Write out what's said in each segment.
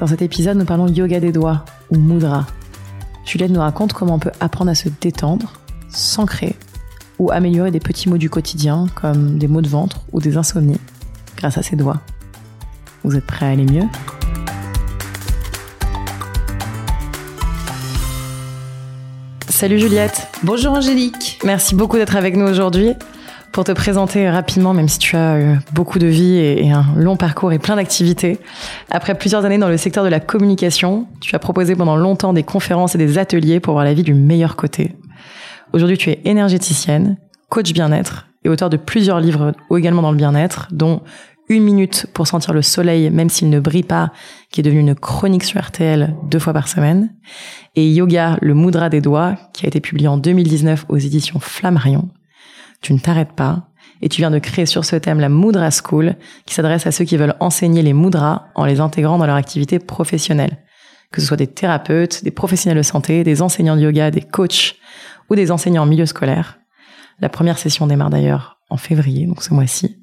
Dans cet épisode, nous parlons yoga des doigts ou mudra. Juliette nous raconte comment on peut apprendre à se détendre, s'ancrer ou améliorer des petits mots du quotidien comme des maux de ventre ou des insomnies grâce à ses doigts. Vous êtes prêts à aller mieux? Salut Juliette. Bonjour Angélique. Merci beaucoup d'être avec nous aujourd'hui. Pour te présenter rapidement, même si tu as eu beaucoup de vie et un long parcours et plein d'activités, après plusieurs années dans le secteur de la communication, tu as proposé pendant longtemps des conférences et des ateliers pour voir la vie du meilleur côté. Aujourd'hui, tu es énergéticienne, coach bien-être et auteur de plusieurs livres également dans le bien-être, dont Une minute pour sentir le soleil même s'il ne brille pas, qui est devenu une chronique sur RTL deux fois par semaine, et Yoga, le moudra des doigts, qui a été publié en 2019 aux éditions Flammarion tu ne t'arrêtes pas et tu viens de créer sur ce thème la Mudra School qui s'adresse à ceux qui veulent enseigner les mudras en les intégrant dans leur activité professionnelle. Que ce soit des thérapeutes, des professionnels de santé, des enseignants de yoga, des coachs ou des enseignants en milieu scolaire. La première session démarre d'ailleurs en février, donc ce mois-ci.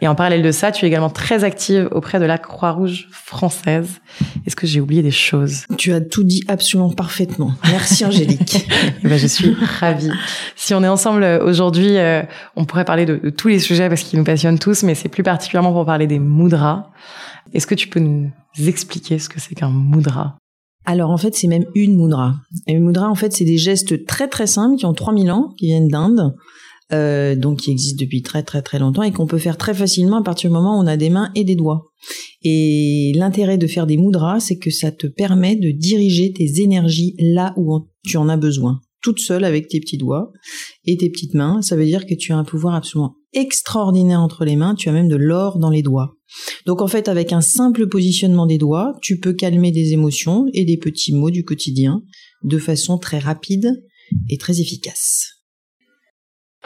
Et en parallèle de ça, tu es également très active auprès de la Croix-Rouge française. Est-ce que j'ai oublié des choses? Tu as tout dit absolument parfaitement. Merci Angélique. Eh ben, je suis ravie. Si on est ensemble euh, aujourd'hui, euh, on pourrait parler de, de, tous les sujets parce qu'ils nous passionnent tous, mais c'est plus particulièrement pour parler des mudras. Est-ce que tu peux nous expliquer ce que c'est qu'un mudra alors en fait c'est même une mudra. Et une mudra en fait c'est des gestes très très simples qui ont 3000 ans, qui viennent d'Inde, euh, donc qui existe depuis très très très longtemps et qu'on peut faire très facilement à partir du moment où on a des mains et des doigts. Et l'intérêt de faire des mudras, c'est que ça te permet de diriger tes énergies là où tu en as besoin, toute seule avec tes petits doigts et tes petites mains. Ça veut dire que tu as un pouvoir absolument extraordinaire entre les mains, tu as même de l'or dans les doigts. Donc en fait, avec un simple positionnement des doigts, tu peux calmer des émotions et des petits mots du quotidien de façon très rapide et très efficace.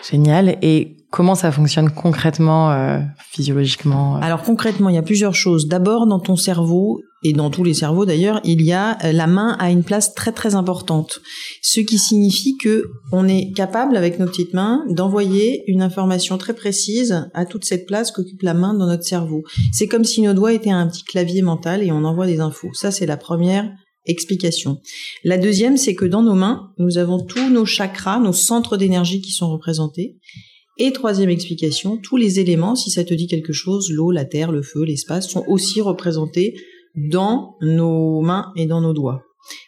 Génial. Et comment ça fonctionne concrètement, euh, physiologiquement euh Alors concrètement, il y a plusieurs choses. D'abord, dans ton cerveau et dans tous les cerveaux d'ailleurs, il y a euh, la main a une place très très importante. Ce qui signifie que on est capable avec nos petites mains d'envoyer une information très précise à toute cette place qu'occupe la main dans notre cerveau. C'est comme si nos doigts étaient un petit clavier mental et on envoie des infos. Ça c'est la première explication. La deuxième, c'est que dans nos mains, nous avons tous nos chakras, nos centres d'énergie qui sont représentés. Et troisième explication, tous les éléments, si ça te dit quelque chose, l'eau, la terre, le feu, l'espace, sont aussi représentés dans nos mains et dans nos doigts.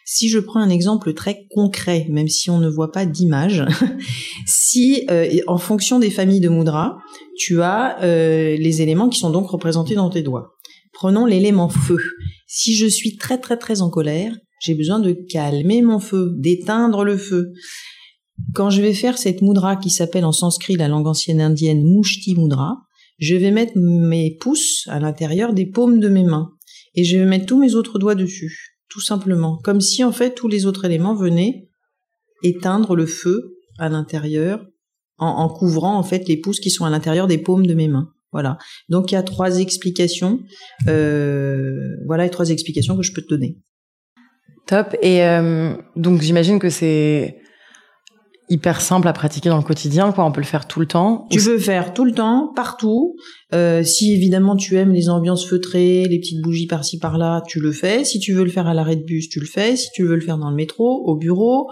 Si je prends un exemple très concret, même si on ne voit pas d'image, si euh, en fonction des familles de mudra, tu as euh, les éléments qui sont donc représentés dans tes doigts. Prenons l'élément feu. Si je suis très très très en colère, j'ai besoin de calmer mon feu, d'éteindre le feu. Quand je vais faire cette mudra qui s'appelle en sanskrit la langue ancienne indienne Mushti Mudra, je vais mettre mes pouces à l'intérieur des paumes de mes mains et je vais mettre tous mes autres doigts dessus, tout simplement, comme si en fait tous les autres éléments venaient éteindre le feu à l'intérieur en, en couvrant en fait les pouces qui sont à l'intérieur des paumes de mes mains. Voilà. Donc il y a trois explications. Euh, voilà les trois explications que je peux te donner. Top. Et euh, donc j'imagine que c'est hyper simple à pratiquer dans le quotidien, quoi. On peut le faire tout le temps. Tu peux faire tout le temps, partout. Euh, si évidemment tu aimes les ambiances feutrées, les petites bougies par-ci par-là, tu le fais. Si tu veux le faire à l'arrêt de bus, tu le fais. Si tu veux le faire dans le métro, au bureau.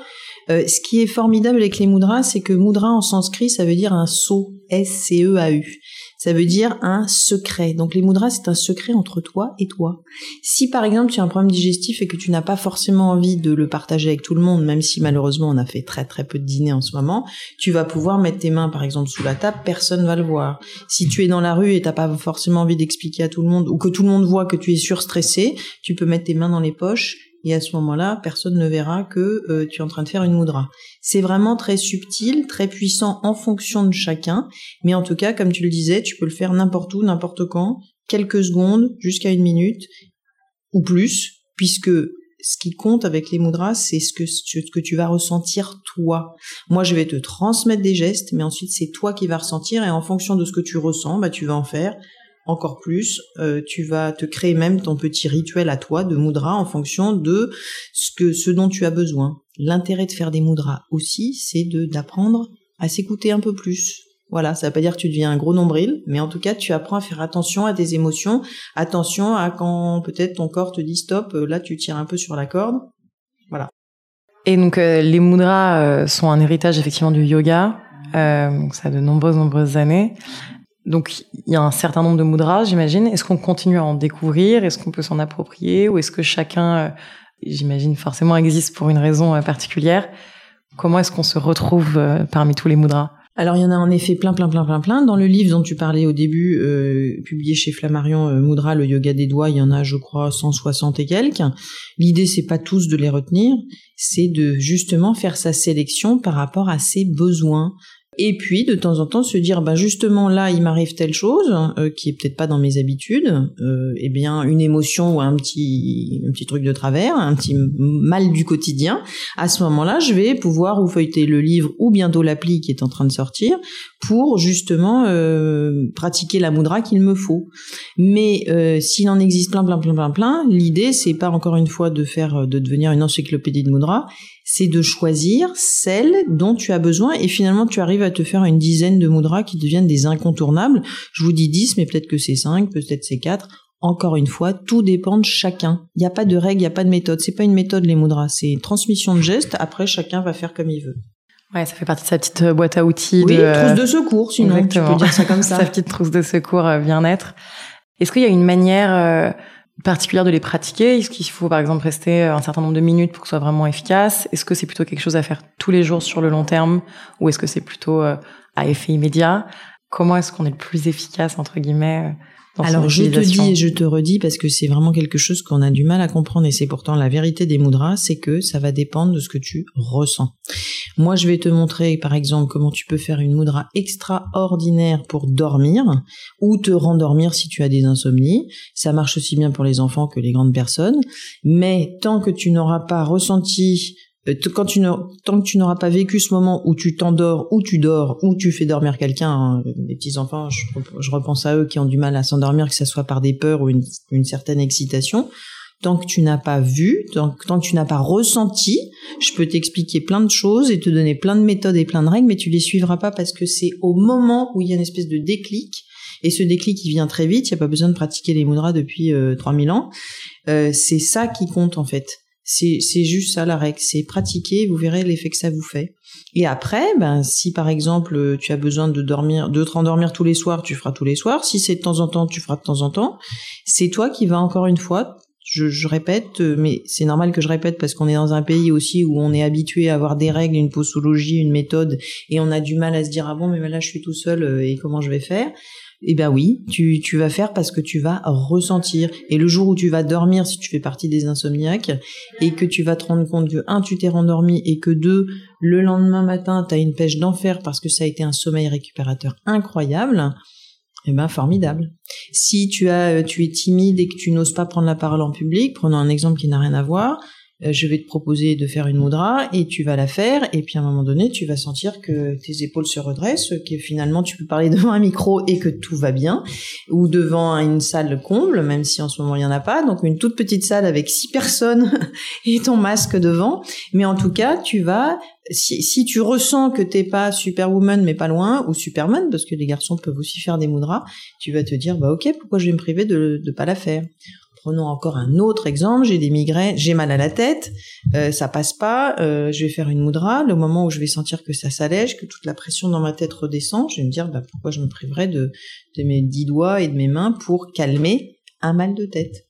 Euh, ce qui est formidable avec les mudras, c'est que mudra en sanskrit, ça veut dire un saut. S-C-E-A-U ça veut dire un secret. Donc les mudras, c'est un secret entre toi et toi. Si par exemple tu as un problème digestif et que tu n'as pas forcément envie de le partager avec tout le monde, même si malheureusement on a fait très très peu de dîner en ce moment, tu vas pouvoir mettre tes mains par exemple sous la table, personne va le voir. Si tu es dans la rue et t'as pas forcément envie d'expliquer à tout le monde ou que tout le monde voit que tu es surstressé, tu peux mettre tes mains dans les poches et à ce moment-là, personne ne verra que euh, tu es en train de faire une mudra. C'est vraiment très subtil, très puissant en fonction de chacun, mais en tout cas, comme tu le disais, tu peux le faire n'importe où, n'importe quand, quelques secondes, jusqu'à une minute ou plus, puisque ce qui compte avec les mudras, c'est ce que, ce que tu vas ressentir toi. Moi, je vais te transmettre des gestes, mais ensuite c'est toi qui vas ressentir et en fonction de ce que tu ressens, bah, tu vas en faire encore plus. Euh, tu vas te créer même ton petit rituel à toi de mudra en fonction de ce que ce dont tu as besoin. L'intérêt de faire des mudras aussi, c'est de d'apprendre à s'écouter un peu plus. Voilà, ça veut pas dire que tu deviens un gros nombril, mais en tout cas, tu apprends à faire attention à tes émotions, attention à quand peut-être ton corps te dit stop, euh, là tu tires un peu sur la corde. Voilà. Et donc euh, les mudras sont un héritage effectivement du yoga. ça a de nombreuses nombreuses années. Donc il y a un certain nombre de mudras, j'imagine. Est-ce qu'on continue à en découvrir? Est-ce qu'on peut s'en approprier? Ou est-ce que chacun, euh, j'imagine forcément, existe pour une raison euh, particulière? Comment est-ce qu'on se retrouve euh, parmi tous les mudras? Alors il y en a en effet plein, plein, plein, plein, plein. Dans le livre dont tu parlais au début, publié chez Flammarion, Mudra, le yoga des doigts, il y en a, je crois, 160 et quelques. L'idée, c'est pas tous de les retenir, c'est de justement faire sa sélection par rapport à ses besoins, et puis de temps en temps se dire bah justement là il m'arrive telle chose euh, qui est peut-être pas dans mes habitudes euh, eh bien une émotion ou un petit un petit truc de travers un petit mal du quotidien à ce moment-là je vais pouvoir ou feuilleter le livre ou bientôt l'appli qui est en train de sortir pour justement euh, pratiquer la moudra qu'il me faut. Mais euh, s'il en existe plein plein plein plein plein l'idée c'est pas encore une fois de faire de devenir une encyclopédie de moudra c'est de choisir celle dont tu as besoin et finalement tu arrives à te faire une dizaine de mudras qui deviennent des incontournables. Je vous dis 10, mais peut-être que c'est 5, peut-être c'est 4. Encore une fois, tout dépend de chacun. Il n'y a pas de règle, il n'y a pas de méthode. C'est pas une méthode les mudras, c'est une transmission de gestes. Après, chacun va faire comme il veut. Ouais, ça fait partie de sa petite euh, boîte à outils. Oui, de, trousse de secours, sinon tu peux dire ça comme ça. sa petite trousse de secours euh, bien-être. Est-ce qu'il y a une manière euh, particulière de les pratiquer? Est-ce qu'il faut par exemple rester un certain nombre de minutes pour que ce soit vraiment efficace? Est-ce que c'est plutôt quelque chose à faire tous les jours sur le long terme ou est-ce que c'est plutôt euh, à effet immédiat? Comment est-ce qu'on est le plus efficace entre guillemets alors je te dis et je te redis parce que c'est vraiment quelque chose qu'on a du mal à comprendre et c'est pourtant la vérité des mudras, c'est que ça va dépendre de ce que tu ressens. Moi je vais te montrer par exemple comment tu peux faire une mudra extraordinaire pour dormir ou te rendormir si tu as des insomnies. Ça marche aussi bien pour les enfants que les grandes personnes, mais tant que tu n'auras pas ressenti quand tu tant que tu n'auras pas vécu ce moment où tu t'endors, ou tu dors, ou tu fais dormir quelqu'un, hein, les petits enfants, je, repense à eux qui ont du mal à s'endormir, que ce soit par des peurs ou une, certaine excitation. Tant que tu n'as pas vu, tant, tant, que tu n'as pas ressenti, je peux t'expliquer plein de choses et te donner plein de méthodes et plein de règles, mais tu les suivras pas parce que c'est au moment où il y a une espèce de déclic. Et ce déclic, il vient très vite. Il n'y a pas besoin de pratiquer les mudras depuis euh, 3000 ans. Euh, c'est ça qui compte en fait. C'est, c'est juste ça la règle, c'est pratiquer, vous verrez l'effet que ça vous fait. Et après, ben si par exemple tu as besoin de dormir, de te rendormir tous les soirs, tu feras tous les soirs. Si c'est de temps en temps, tu feras de temps en temps. C'est toi qui vas encore une fois. Je, je répète, mais c'est normal que je répète parce qu'on est dans un pays aussi où on est habitué à avoir des règles, une posologie, une méthode, et on a du mal à se dire ah bon mais là je suis tout seul euh, et comment je vais faire? Eh ben oui, tu, tu vas faire parce que tu vas ressentir. Et le jour où tu vas dormir, si tu fais partie des insomniaques, et que tu vas te rendre compte que, un, tu t'es rendormi, et que deux, le lendemain matin, tu as une pêche d'enfer parce que ça a été un sommeil récupérateur incroyable, eh ben formidable. Si tu as, tu es timide et que tu n'oses pas prendre la parole en public, prenons un exemple qui n'a rien à voir, euh, je vais te proposer de faire une mudra et tu vas la faire. Et puis à un moment donné tu vas sentir que tes épaules se redressent, que finalement tu peux parler devant un micro et que tout va bien. Ou devant une salle comble même si en ce moment il y en a pas. Donc une toute petite salle avec six personnes et ton masque devant. Mais en tout cas tu vas si, si tu ressens que t'es pas superwoman mais pas loin ou superman parce que les garçons peuvent aussi faire des mudras tu vas te dire bah ok pourquoi je vais me priver de de pas la faire? Prenons encore un autre exemple, j'ai des migraines, j'ai mal à la tête, euh, ça passe pas, euh, je vais faire une moudra, le moment où je vais sentir que ça s'allège, que toute la pression dans ma tête redescend, je vais me dire bah, pourquoi je me priverais de, de mes dix doigts et de mes mains pour calmer un mal de tête.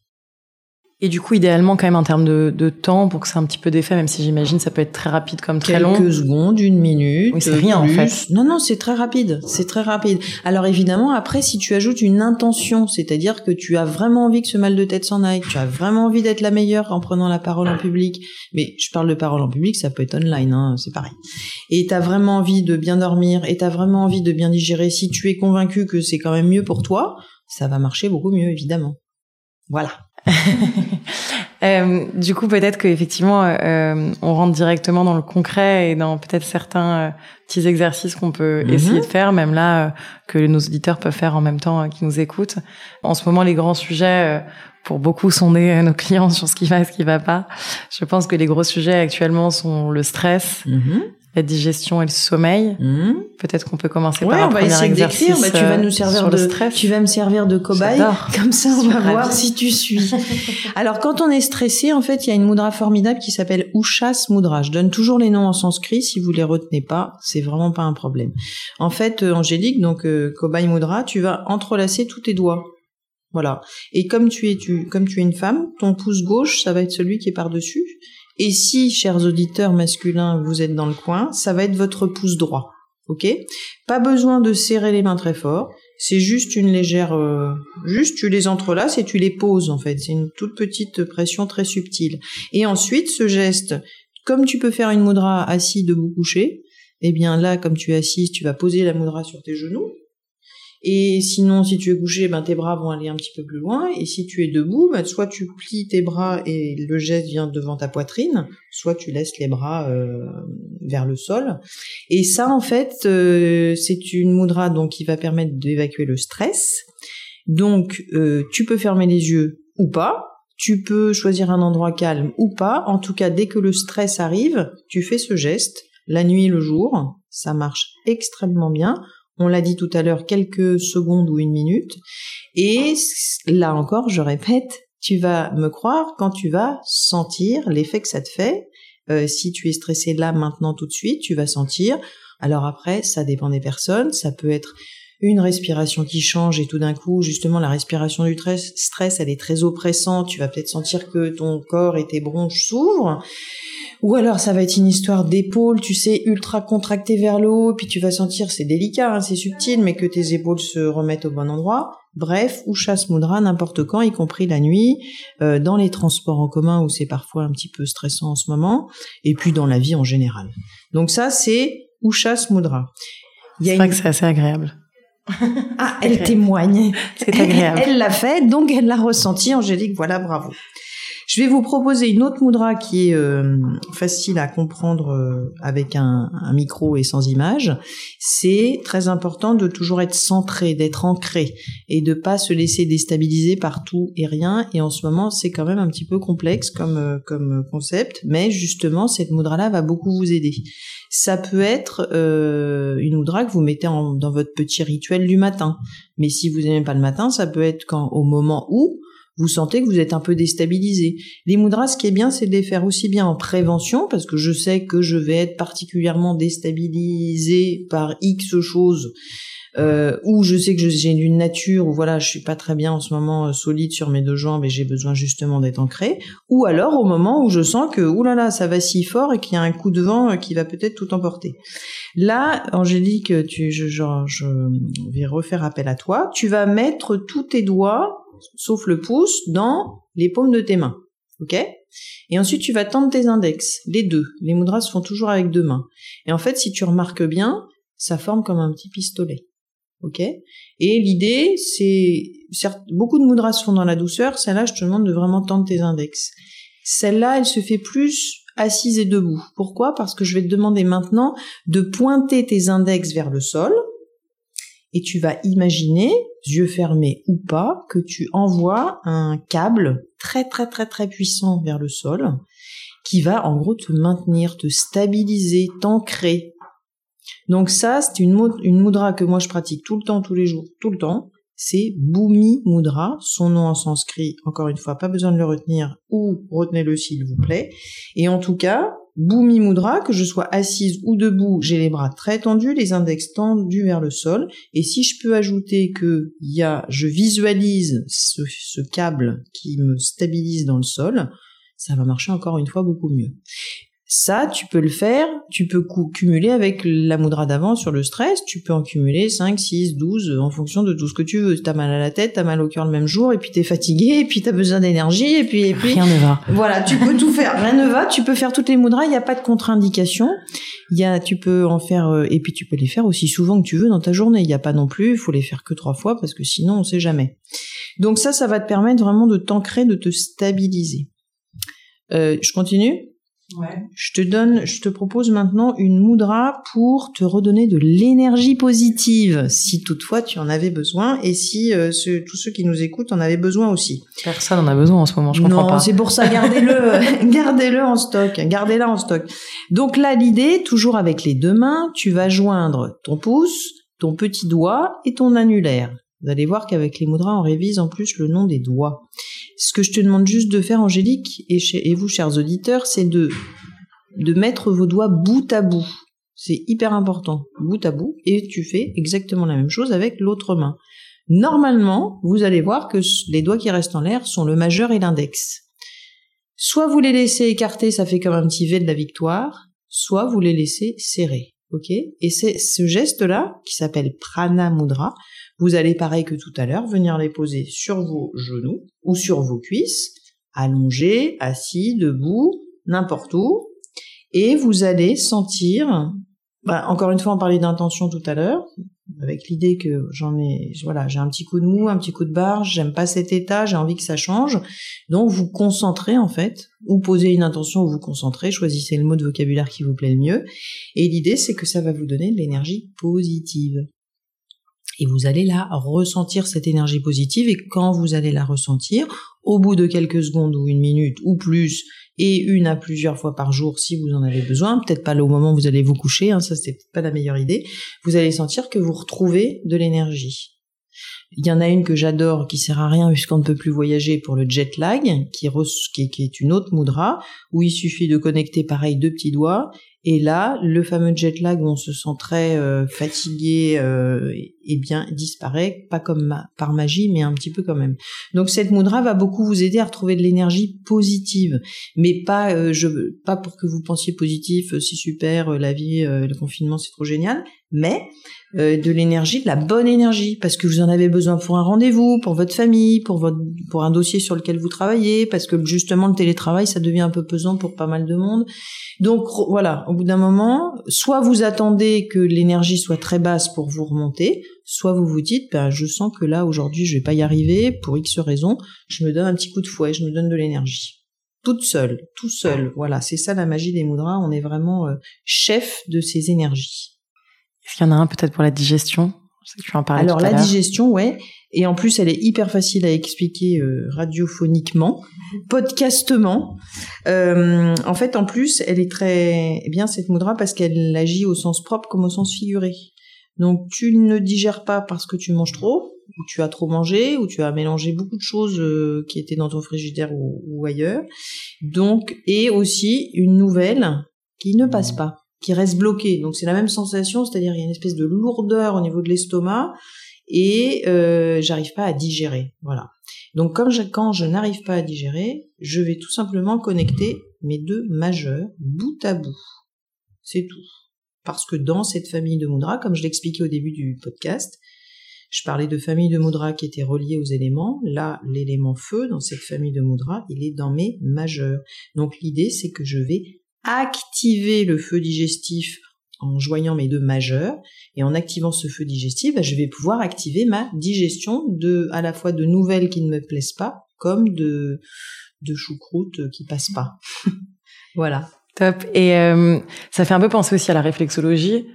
Et du coup, idéalement, quand même, en termes de, de temps, pour que ça ait un petit peu d'effet, même si j'imagine ça peut être très rapide comme très long. Quelques secondes, une minute. Oui, c'est rien, en fait. Non, non, c'est très rapide. C'est très rapide. Alors, évidemment, après, si tu ajoutes une intention, c'est-à-dire que tu as vraiment envie que ce mal de tête s'en aille, tu as vraiment envie d'être la meilleure en prenant la parole en public, mais je parle de parole en public, ça peut être online, hein, c'est pareil. Et tu as vraiment envie de bien dormir, et tu as vraiment envie de bien digérer, si tu es convaincu que c'est quand même mieux pour toi, ça va marcher beaucoup mieux, évidemment. Voilà. euh, du coup, peut-être qu'effectivement, euh, on rentre directement dans le concret et dans peut-être certains euh, petits exercices qu'on peut Mhm. essayer de faire, même là, euh, que nos auditeurs peuvent faire en même temps qu'ils nous écoutent. En ce moment, les grands sujets, pour beaucoup sonder euh, nos clients sur ce qui va et ce qui va pas, je pense que les gros sujets actuellement sont le stress, Mhm. La digestion et le sommeil. Mhm. Peut-être qu'on peut commencer Ouais, par un on va premier essayer exercice d'écrire. Bah, tu vas euh, nous servir sur de, tu vas me servir de cobaye. Comme ça, on va voir si tu suis. Alors, quand on est stressé, en fait, il y a une mudra formidable qui s'appelle Ushas Mudra. Je donne toujours les noms en sanskrit. Si vous les retenez pas, c'est vraiment pas un problème. En fait, euh, Angélique, donc euh, cobaye mudra, tu vas entrelacer tous tes doigts. Voilà. Et comme tu es, tu, comme tu es une femme, ton pouce gauche, ça va être celui qui est par-dessus. Et si, chers auditeurs masculins, vous êtes dans le coin, ça va être votre pouce droit. Ok? Pas besoin de serrer les mains très fort. C'est juste une légère, euh, juste tu les entrelaces et tu les poses en fait. C'est une toute petite pression très subtile. Et ensuite, ce geste, comme tu peux faire une mudra assis debout couché, eh bien là, comme tu es assise, tu vas poser la mudra sur tes genoux. Et sinon, si tu es couché, ben tes bras vont aller un petit peu plus loin. Et si tu es debout, ben, soit tu plies tes bras et le geste vient devant ta poitrine, soit tu laisses les bras euh, vers le sol. Et ça, en fait, euh, c'est une mudra donc qui va permettre d'évacuer le stress. Donc, euh, tu peux fermer les yeux ou pas. Tu peux choisir un endroit calme ou pas. En tout cas, dès que le stress arrive, tu fais ce geste. La nuit, le jour, ça marche extrêmement bien. On l'a dit tout à l'heure, quelques secondes ou une minute. Et là encore, je répète, tu vas me croire quand tu vas sentir l'effet que ça te fait. Euh, si tu es stressé là, maintenant, tout de suite, tu vas sentir. Alors après, ça dépend des personnes. Ça peut être une respiration qui change et tout d'un coup, justement, la respiration du stress, stress, elle est très oppressante. Tu vas peut-être sentir que ton corps et tes bronches s'ouvrent. Ou alors ça va être une histoire d'épaule, tu sais, ultra contractée vers le haut, puis tu vas sentir, c'est délicat, hein, c'est subtil, mais que tes épaules se remettent au bon endroit. Bref, ou chasse mudra n'importe quand, y compris la nuit, euh, dans les transports en commun où c'est parfois un petit peu stressant en ce moment, et puis dans la vie en général. Donc ça, c'est Ushas Mudra. Il y a C'est une- vrai que c'est assez agréable. Ah, elle agréable. témoigne. C'est agréable. Elle l'a fait, donc elle l'a ressenti. Angélique, voilà, bravo. Je vais vous proposer une autre mudra qui est euh, facile à comprendre euh, avec un, micro et sans image. C'est très important de toujours être centré, d'être ancré et de pas se laisser déstabiliser par tout et rien. Et en ce moment, c'est quand même un petit peu complexe comme euh, concept, mais justement, cette mudra-là va beaucoup vous aider. Ça peut être une mudra que vous mettez dans votre petit rituel du matin. Mais si vous n'aimez pas le matin, ça peut être quand au moment où vous sentez que vous êtes un peu déstabilisé. Les mudras, ce qui est bien, c'est de les faire aussi bien en prévention, parce que je sais que je vais être particulièrement déstabilisé par X choses, euh, ou je sais que j'ai une nature où voilà, je suis pas très bien en ce moment euh, solide sur mes deux jambes et j'ai besoin justement d'être ancré, ou alors au moment où je sens que oulala, ça va si fort et qu'il y a un coup de vent euh, qui va peut-être tout emporter. Là, Angélique, tu, je, je vais refaire appel à toi. Tu vas mettre tous tes doigts, sauf le pouce, dans les paumes de tes mains. Ok? Et ensuite, tu vas tendre tes index, les deux. Les mudras se font toujours avec deux mains. Et en fait, si tu remarques bien, ça forme comme un petit pistolet. Ok? Et l'idée, c'est... certes, Beaucoup de mudras se font dans la douceur. Celle-là, je te demande de vraiment tendre tes index. Celle-là, elle se fait plus assise et debout. Pourquoi? Parce que je vais te demander maintenant de pointer tes index vers le sol et tu vas imaginer, yeux fermés ou pas, que tu envoies un câble très très très très puissant vers le sol qui va en gros te maintenir, te stabiliser, t'ancrer. Donc ça, c'est une, une mudra que moi je pratique tout le temps, tous les jours, tout le temps. C'est Bhumi Mudra, son nom en sanskrit, encore une fois, pas besoin de le retenir, ou retenez-le s'il vous plaît. Et en tout cas, Bhumi Mudra, que je sois assise ou debout, j'ai les bras très tendus, les index tendus vers le sol. Et si je peux ajouter que y a, je visualise ce câble qui me stabilise dans le sol, ça va marcher encore une fois beaucoup mieux. Ça, tu peux le faire, tu peux cumuler avec la mudra d'avant sur le stress, tu peux en cumuler 5, 6, 12, en fonction de tout ce que tu veux. T'as mal à la tête, t'as mal au cœur le même jour, et puis t'es fatigué, et puis t'as besoin d'énergie, et puis, et puis... Rien ne va. Voilà, tu peux tout faire. Rien ne va. Tu peux faire toutes les mudras. Il n'y a pas de contre-indication. Il y a, tu peux en faire, euh, et puis tu peux les faire aussi souvent que tu veux dans ta journée. Il n'y a pas non plus, il faut les faire que trois fois parce que sinon on sait jamais. Donc ça, ça va te permettre vraiment de t'ancrer, de te stabiliser. Euh, je continue Ouais. Je te donne, je te propose maintenant une moudra pour te redonner de l'énergie positive, si toutefois tu en avais besoin et si euh, tous ceux qui nous écoutent en avaient besoin aussi. Personne en a besoin en ce moment, je comprends non, pas. c'est pour ça, gardez-le, gardez-le en stock, gardez-la en stock. Donc là, l'idée, toujours avec les deux mains, tu vas joindre ton pouce, ton petit doigt et ton annulaire. Vous allez voir qu'avec les moudras, on révise en plus le nom des doigts. Ce que je te demande juste de faire, Angélique, et, vous, chers auditeurs, c'est de, mettre vos doigts bout à bout. C'est hyper important, bout à bout, et tu fais exactement la même chose avec l'autre main. Normalement, vous allez voir que les doigts qui restent en l'air sont le majeur et l'index. Soit vous les laissez écarter, ça fait comme un petit V de la victoire, soit vous les laissez serrer. Et c'est ce geste-là, qui s'appelle Prana Mudra, vous allez, pareil que tout à l'heure, venir les poser sur vos genoux ou sur vos cuisses, allongés, assis, debout, n'importe où, et vous allez sentir, bah, encore une fois, on parlait d'intention tout à l'heure, avec l'idée que j'en ai, voilà, j'ai un petit coup de mou, un petit coup de barre, j'aime pas cet état, j'ai envie que ça change. Donc vous concentrez en fait, ou posez une intention ou vous concentrez, choisissez le mot de vocabulaire qui vous plaît le mieux. Et l'idée c'est que ça va vous donner de l'énergie positive. Et vous allez là ressentir cette énergie positive et quand vous allez la ressentir, au bout de quelques secondes ou une minute ou plus, et une à plusieurs fois par jour si vous en avez besoin, peut-être pas au moment où vous allez vous coucher, hein, ça c'est pas la meilleure idée, vous allez sentir que vous retrouvez de l'énergie. Il y en a une que j'adore qui sert à rien puisqu'on ne peut plus voyager pour le jet lag, qui, qui, est une autre mudra, où il suffit de connecter pareil deux petits doigts, et là, le fameux jet lag où on se sent très euh, fatigué, euh, bien, disparaît, pas comme par magie, mais un petit peu quand même. Donc cette mudra va beaucoup vous aider à retrouver de l'énergie positive, mais pas, euh, je, pas pour que vous pensiez positif, euh, c'est super, la vie, le confinement, c'est trop génial, mais de l'énergie, de la bonne énergie, parce que vous en avez besoin pour un rendez-vous, pour votre famille, pour votre, pour un dossier sur lequel vous travaillez, parce que justement le télétravail, ça devient un peu pesant pour pas mal de monde. Donc voilà, bout d'un moment, soit vous attendez que l'énergie soit très basse pour vous remonter, soit vous vous dites, ben, je sens que là aujourd'hui je vais pas y arriver pour X raisons, je me donne un petit coup de fouet, je me donne de l'énergie. Toute seule, tout seul. Voilà, c'est ça la magie des mudras. On est vraiment euh, chef de ces énergies. Est-ce qu'il y en a un peut-être pour la digestion? Tu en parlais Alors tout à la digestion, ouais. Et en plus, elle est hyper facile à expliquer euh, radiophoniquement, podcastement. Euh, en fait, en plus, elle est très eh bien cette mudra parce qu'elle agit au sens propre comme au sens figuré. Donc tu ne digères pas parce que tu manges trop, ou tu as trop mangé, ou tu as mélangé beaucoup de choses euh, qui étaient dans ton frigidaire ou, ou ailleurs. Donc et aussi une nouvelle qui ne passe pas, qui reste bloquée. Donc c'est la même sensation, c'est-à-dire il y a une espèce de lourdeur au niveau de l'estomac et euh, j'arrive pas à digérer. Voilà. Donc quand je n'arrive pas à digérer, je vais tout simplement connecter mes deux majeurs bout à bout. C'est tout. Parce que dans cette famille de mudras, comme je l'expliquais au début du podcast, je parlais de famille de mudras qui étaient reliées aux éléments. Là, l'élément feu dans cette famille de mudras, il est dans mes majeurs. Donc l'idée, c'est que je vais activer le feu digestif en joignant mes deux majeurs et en activant ce feu digestif, bah, je vais pouvoir activer ma digestion de à la fois de nouvelles qui ne me plaisent pas comme de de choucroute qui passent pas. voilà. Top. Et euh, ça fait un peu penser aussi à la réflexologie.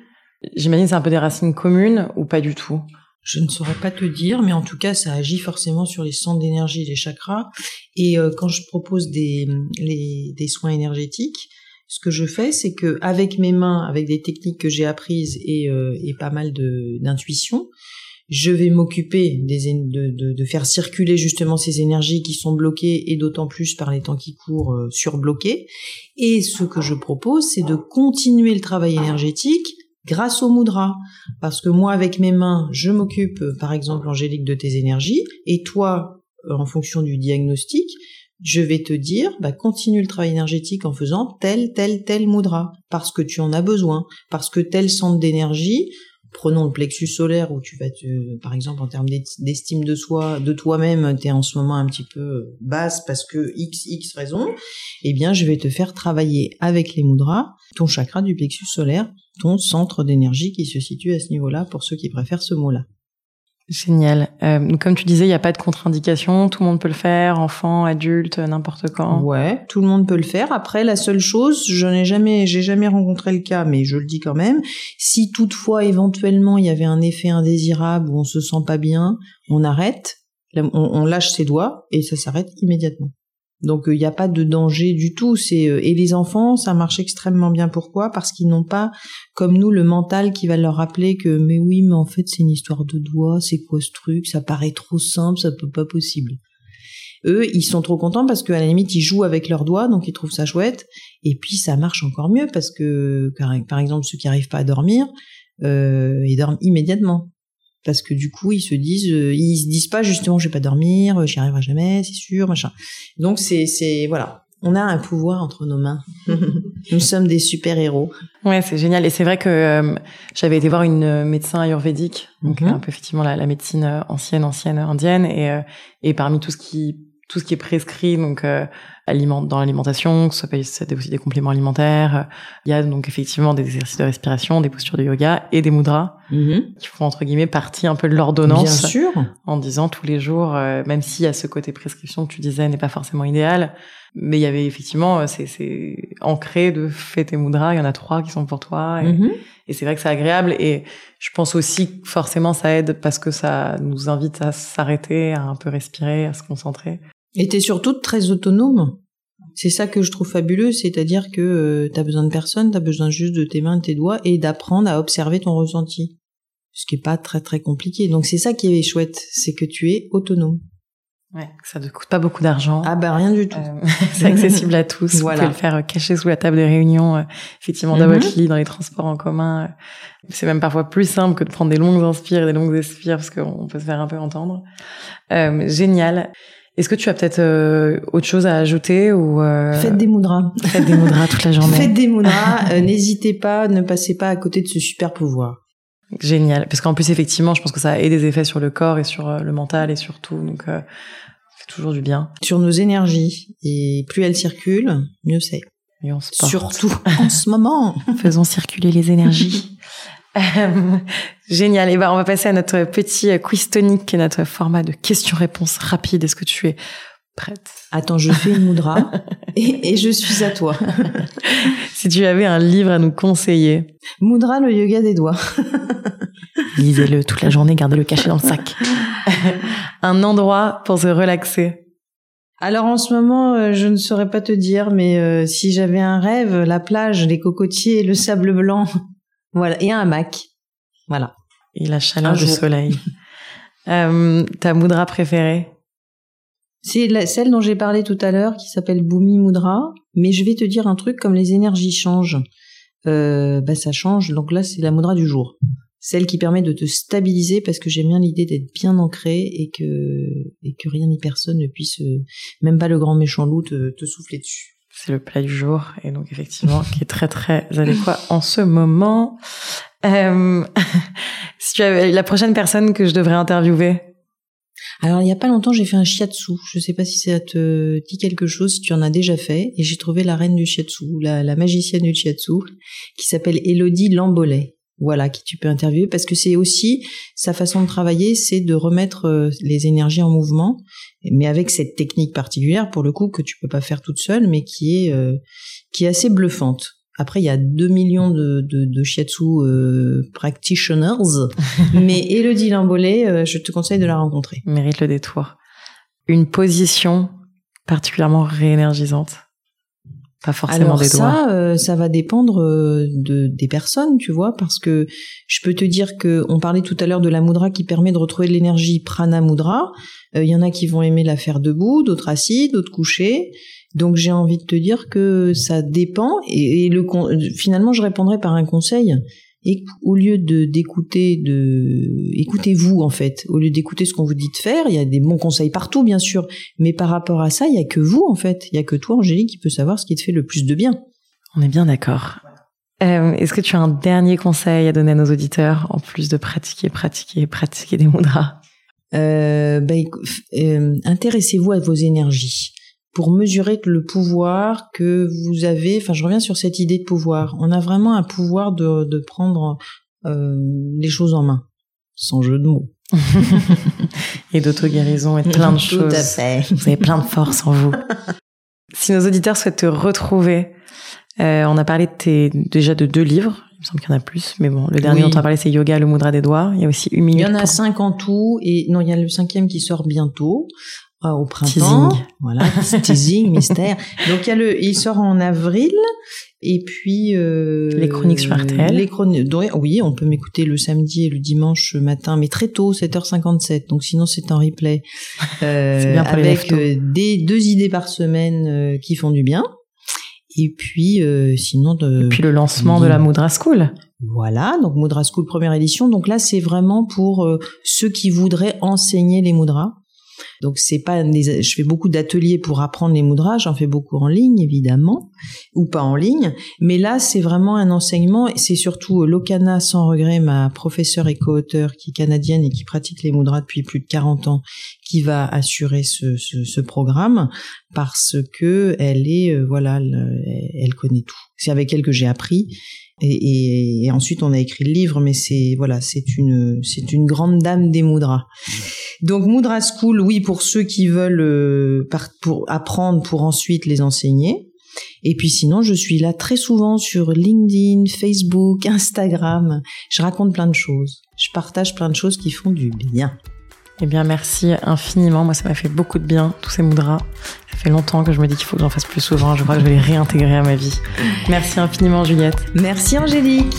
J'imagine que c'est un peu des racines communes ou pas du tout? Je ne saurais pas te dire, mais en tout cas, ça agit forcément sur les centres d'énergie, les chakras. Et euh, quand je propose des, les, des soins énergétiques, ce que je fais, c'est que avec mes mains, avec des techniques que j'ai apprises et, euh, pas mal d'intuition, je vais m'occuper de, faire circuler justement ces énergies qui sont bloquées et d'autant plus par les temps qui courent euh, surbloquées. Et ce que je propose, c'est de continuer le travail énergétique grâce au mudra. Parce que moi, avec mes mains, je m'occupe, par exemple, Angélique, de tes énergies, et toi, euh, en fonction du diagnostic, je vais te dire, bah, continue le travail énergétique en faisant tel, tel, tel mudra, parce que tu en as besoin, parce que tel centre d'énergie, prenons le plexus solaire où tu vas te, par exemple, en termes d'est- d'estime de soi, de toi-même, tu es en ce moment un petit peu basse parce que x, x raison, eh bien, je vais te faire travailler avec les mudras ton chakra du plexus solaire, ton centre d'énergie qui se situe à ce niveau-là pour ceux qui préfèrent ce mot-là. Génial. Euh, comme tu disais, il n'y a pas de contre-indication, tout le monde peut le faire, enfant, adulte, n'importe quand. Ouais, tout le monde peut le faire. Après, la seule chose, je n'ai jamais, j'ai jamais rencontré le cas, mais je le dis quand même. Si toutefois, éventuellement, il y avait un effet indésirable où on se sent pas bien, on arrête, on, on lâche ses doigts et ça s'arrête immédiatement. Donc il n'y a pas de danger du tout. Euh, et les enfants, ça marche extrêmement bien. Pourquoi? Parce qu'ils n'ont pas, comme nous, le mental qui va leur rappeler que mais oui, mais en fait c'est une histoire de doigts. C'est quoi ce truc? Ça paraît trop simple, ça peut pas possible. Eux, ils sont trop contents parce qu'à la limite ils jouent avec leurs doigts, donc ils trouvent ça chouette. Et puis ça marche encore mieux parce que par exemple ceux qui arrivent pas à dormir, euh, ils dorment immédiatement parce que du coup ils se disent euh, ils se disent pas justement je vais pas dormir euh, j'y arriverai jamais c'est sûr machin. Donc c'est c'est voilà. On a un pouvoir entre nos mains. Nous sommes des super héros ouais c'est génial. Et c'est vrai que euh, j'avais été voir une médecin ayurvédique donc mhm. un peu effectivement la, la, médecine ancienne ancienne indienne. Et et parmi tout ce qui tout ce qui est prescrit donc dans l'alimentation, que ce soit aussi des compléments alimentaires. Il y a donc effectivement des exercices de respiration, des postures de yoga et des mudras mm-hmm. qui font entre guillemets partie un peu de l'ordonnance. Bien sûr. En disant tous les jours, euh, même y a ce côté prescription que tu disais n'est pas forcément idéal, mais il y avait effectivement, euh, c'est ancré de fais tes mudras, il y en a trois qui sont pour toi. Et, mm-hmm. et c'est vrai que c'est agréable. Et je pense aussi que forcément ça aide parce que ça nous invite à s'arrêter, à un peu respirer, à se concentrer. Et t'es surtout très autonome. C'est ça que je trouve fabuleux, c'est-à-dire que euh, t'as besoin de personne, t'as besoin juste de tes mains, de tes doigts et d'apprendre à observer ton ressenti. Ce qui est pas très très compliqué. Donc c'est ça qui est chouette, c'est que tu es autonome. Ouais, ça ne coûte pas beaucoup d'argent. Ah bah rien du tout. Euh, c'est accessible à tous. Voilà. Vous pouvez le faire euh, caché sous la table des réunions, euh, effectivement dans votre lit, dans les transports en commun. C'est même parfois plus simple que de prendre des longues inspires et des longues expires parce qu'on peut se faire un peu entendre. génial. Est-ce que tu as peut-être euh, autre chose à ajouter ou euh... Faites des moudras. Faites des moudras toute la journée. Faites des moudras. Euh, n'hésitez pas, ne passez pas à côté de ce super pouvoir. Génial. Parce qu'en plus, effectivement, je pense que ça a des effets sur le corps et sur euh, le mental et sur tout. Donc, c'est toujours du bien. Sur nos énergies. Et plus elles circulent, mieux c'est. Et on se porte. Surtout en ce moment. Faisons circuler les énergies. Euh, génial. Et ben, on va passer à notre petit quiz tonique, notre format de questions-réponses rapides. Est-ce que tu es prête? Attends, je fais une moudra et, je suis à toi. si tu avais un livre à nous conseiller. Moudra, le yoga des doigts. Lisez-le toute la journée, gardez-le caché dans le sac. un endroit pour se relaxer. Alors en ce moment, euh, je ne saurais pas te dire, mais euh, si j'avais un rêve, la plage, les cocotiers, le sable blanc, voilà, et un hamac. Voilà. Et la chaleur du soleil. euh, ta moudra préférée? C'est celle dont j'ai parlé tout à l'heure, qui s'appelle Bumi Mudra. Mais je vais te dire un truc, comme les énergies changent, euh, bah ça change. Donc là, c'est la moudra du jour. Celle qui permet de te stabiliser, parce que j'aime bien l'idée d'être bien ancré et que, et que rien ni personne ne puisse, euh, même pas le grand méchant loup, te souffler dessus c'est le plat du jour et donc effectivement qui est très très adéquat en ce moment. Euh, si tu avais la prochaine personne que je devrais interviewer? Alors il y a pas longtemps j'ai fait un shiatsu. Je sais pas si ça te dit quelque chose, si tu en as déjà fait. Et j'ai trouvé la reine du shiatsu, la, la magicienne du shiatsu, qui s'appelle Elodie Lambolet voilà, qui tu peux interviewer, parce que c'est aussi sa façon de travailler, c'est de remettre euh, les énergies en mouvement, mais avec cette technique particulière, pour le coup, que tu peux pas faire toute seule, mais qui est, euh, qui est assez bluffante. Après, il y a 2 millions de, de, de shiatsu euh, practitioners, mais Elodie Limbolet, je te conseille de la rencontrer. Mérite le détour. Une position particulièrement réénergisante pas forcément Alors ça, euh, ça va dépendre euh, de des personnes, tu vois, parce que je peux te dire que on parlait tout à l'heure de la mudra qui permet de retrouver de l'énergie prana mudra. Euh, il y en a qui vont aimer la faire debout, d'autres assis, d'autres couchés. Donc j'ai envie de te dire que ça dépend et, et le finalement je répondrai par un conseil et au lieu de d'écouter de écoutez-vous en fait au lieu d'écouter ce qu'on vous dit de faire il y a des bons conseils partout bien sûr. Mais par rapport à ça il y a que vous en fait. Il y a que toi Angélique qui peut savoir ce qui te fait le plus de bien. On est bien d'accord. Euh, est-ce que tu as un dernier conseil à donner à nos auditeurs en plus de pratiquer pratiquer pratiquer des mudras euh, bah, euh, intéressez-vous à vos énergies pour mesurer le pouvoir que vous avez. Enfin, je reviens sur cette idée de pouvoir. On a vraiment un pouvoir de, de prendre euh, les choses en main, sans jeu de mots. et d'auto-guérison et plein de choses. Tout à fait. Vous avez plein de force en vous. si nos auditeurs souhaitent te retrouver, euh, on a parlé de tes, déjà de deux livres. Il me semble qu'il y en a plus, mais bon, le dernier Oui. dont on a parlé, c'est Yoga, le Mudra des doigts. Il y a aussi une Il minute. y en a pour- cinq en tout, et non, il y a le cinquième qui sort bientôt, au printemps. Teasing. Voilà, teasing, mystère. Donc il y a le, il sort en avril, et puis euh, Les chroniques sur RTL. Les chroniques, oui, on peut m'écouter le samedi et le dimanche matin, mais très tôt, 7h57. Donc sinon c'est en replay, euh, C'est bien pour avec euh, des deux idées par semaine euh, qui font du bien. Et puis euh, sinon de Et puis le lancement de la Mudra School. voilà, donc Mudra School première édition. Donc là, c'est vraiment pour euh, ceux qui voudraient enseigner les mudras. Donc c'est pas des, je fais beaucoup d'ateliers pour apprendre les mudras, j'en fais beaucoup en ligne évidemment ou pas en ligne, mais là c'est vraiment un enseignement et c'est surtout euh, Lokana sans regret ma professeure et co-auteure qui est canadienne et qui pratique les mudras depuis plus de 40 ans qui va assurer ce, ce, ce programme parce que elle est euh, voilà le- elle connaît tout. C'est avec elle que j'ai appris et, ensuite on a écrit le livre, mais c'est voilà, c'est une c'est une grande dame des mudras. Donc Mudra School, oui, pour ceux qui veulent euh, pour apprendre pour ensuite les enseigner. Et puis sinon, je suis là très souvent sur LinkedIn, Facebook, Instagram. Je raconte plein de choses. Je partage plein de choses qui font du bien. Eh bien, merci infiniment. Moi, ça m'a fait beaucoup de bien, tous ces mudras. Ça fait longtemps que je me dis qu'il faut que j'en fasse plus souvent. Je crois que je vais les réintégrer à ma vie. Merci infiniment, Juliette. Merci Angélique.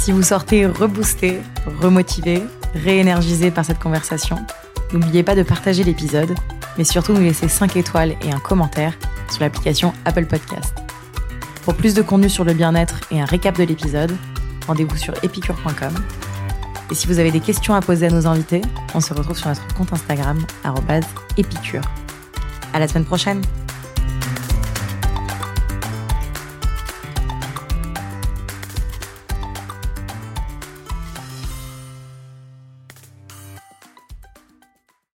Si vous sortez reboosté, remotivé, réénergisé par cette conversation, n'oubliez pas de partager l'épisode, mais surtout nous laisser 5 étoiles et un commentaire sur l'application Apple Podcast. Pour plus de contenu sur le bien-être et un récap de l'épisode, rendez-vous sur epicure.com. Et si vous avez des questions à poser à nos invités, on se retrouve sur notre compte Instagram, épicure. À la semaine prochaine!